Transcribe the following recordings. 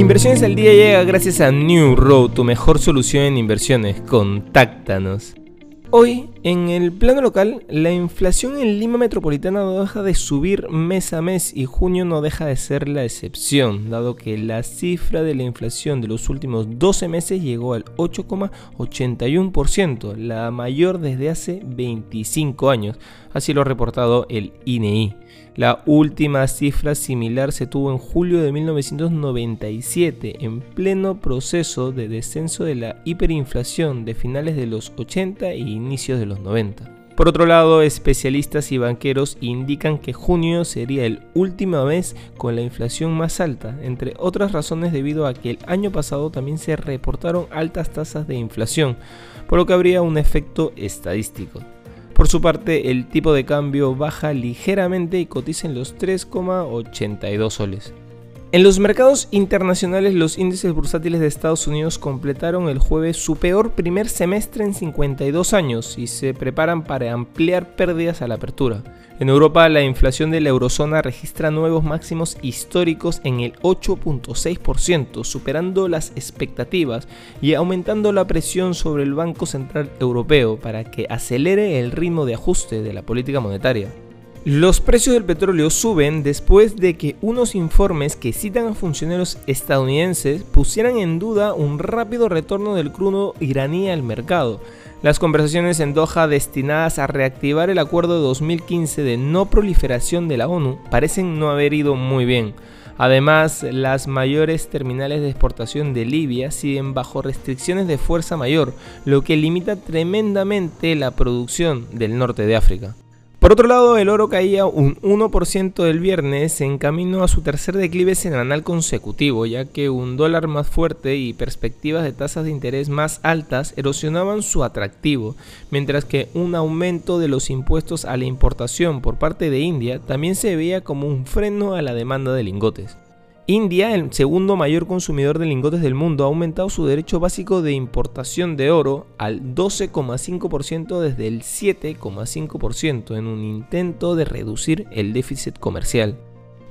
Inversiones al día llega gracias a New Road, tu mejor solución en inversiones. Contáctanos. Hoy, en el plano local, la inflación en Lima Metropolitana no deja de subir mes a mes y junio no deja de ser la excepción, dado que la cifra de la inflación de los últimos 12 meses llegó al 8,81%, la mayor desde hace 25 años, así lo ha reportado el INEI. La última cifra similar se tuvo en julio de 1997, en pleno proceso de descenso de la hiperinflación de finales de los 80 e inicios de los 90. Por otro lado, especialistas y banqueros indican que junio sería el último mes con la inflación más alta, entre otras razones debido a que el año pasado también se reportaron altas tasas de inflación, por lo que habría un efecto estadístico. Por su parte, el tipo de cambio baja ligeramente y cotiza en los 3,82 soles. En los mercados internacionales, los índices bursátiles de Estados Unidos completaron el jueves su peor primer semestre en 52 años y se preparan para ampliar pérdidas a la apertura. En Europa, la inflación de la eurozona registra nuevos máximos históricos en el 8.6%, superando las expectativas y aumentando la presión sobre el Banco Central Europeo para que acelere el ritmo de ajuste de la política monetaria. Los precios del petróleo suben después de que unos informes que citan a funcionarios estadounidenses pusieran en duda un rápido retorno del crudo iraní al mercado. Las conversaciones en Doha destinadas a reactivar el acuerdo de 2015 de no proliferación de la ONU parecen no haber ido muy bien. Además, las mayores terminales de exportación de Libia siguen bajo restricciones de fuerza mayor, lo que limita tremendamente la producción del norte de África. Por otro lado, el oro caía un 1% el viernes en camino a su tercer declive semanal consecutivo, ya que un dólar más fuerte y perspectivas de tasas de interés más altas erosionaban su atractivo, mientras que un aumento de los impuestos a la importación por parte de India también se veía como un freno a la demanda de lingotes. India, el segundo mayor consumidor de lingotes del mundo, ha aumentado su derecho básico de importación de oro al 12,5% desde el 7,5% en un intento de reducir el déficit comercial.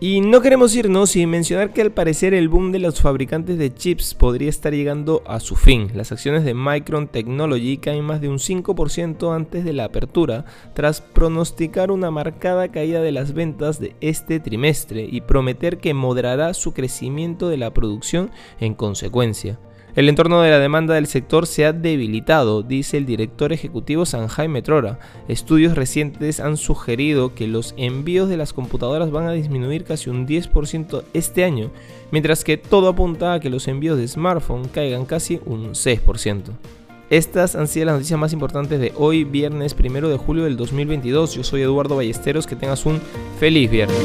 Y no queremos irnos sin mencionar que al parecer el boom de los fabricantes de chips podría estar llegando a su fin. Las acciones de Micron Technology caen más de un 5% antes de la apertura, tras pronosticar una marcada caída de las ventas de este trimestre y prometer que moderará su crecimiento de la producción en consecuencia. El entorno de la demanda del sector se ha debilitado, dice el director ejecutivo Sanjay Metrora. Estudios recientes han sugerido que los envíos de las computadoras van a disminuir casi un 10% este año, mientras que todo apunta a que los envíos de smartphone caigan casi un 6%. Estas han sido las noticias más importantes de hoy, viernes 1 de julio del 2022. Yo soy Eduardo Ballesteros, que tengas un feliz viernes.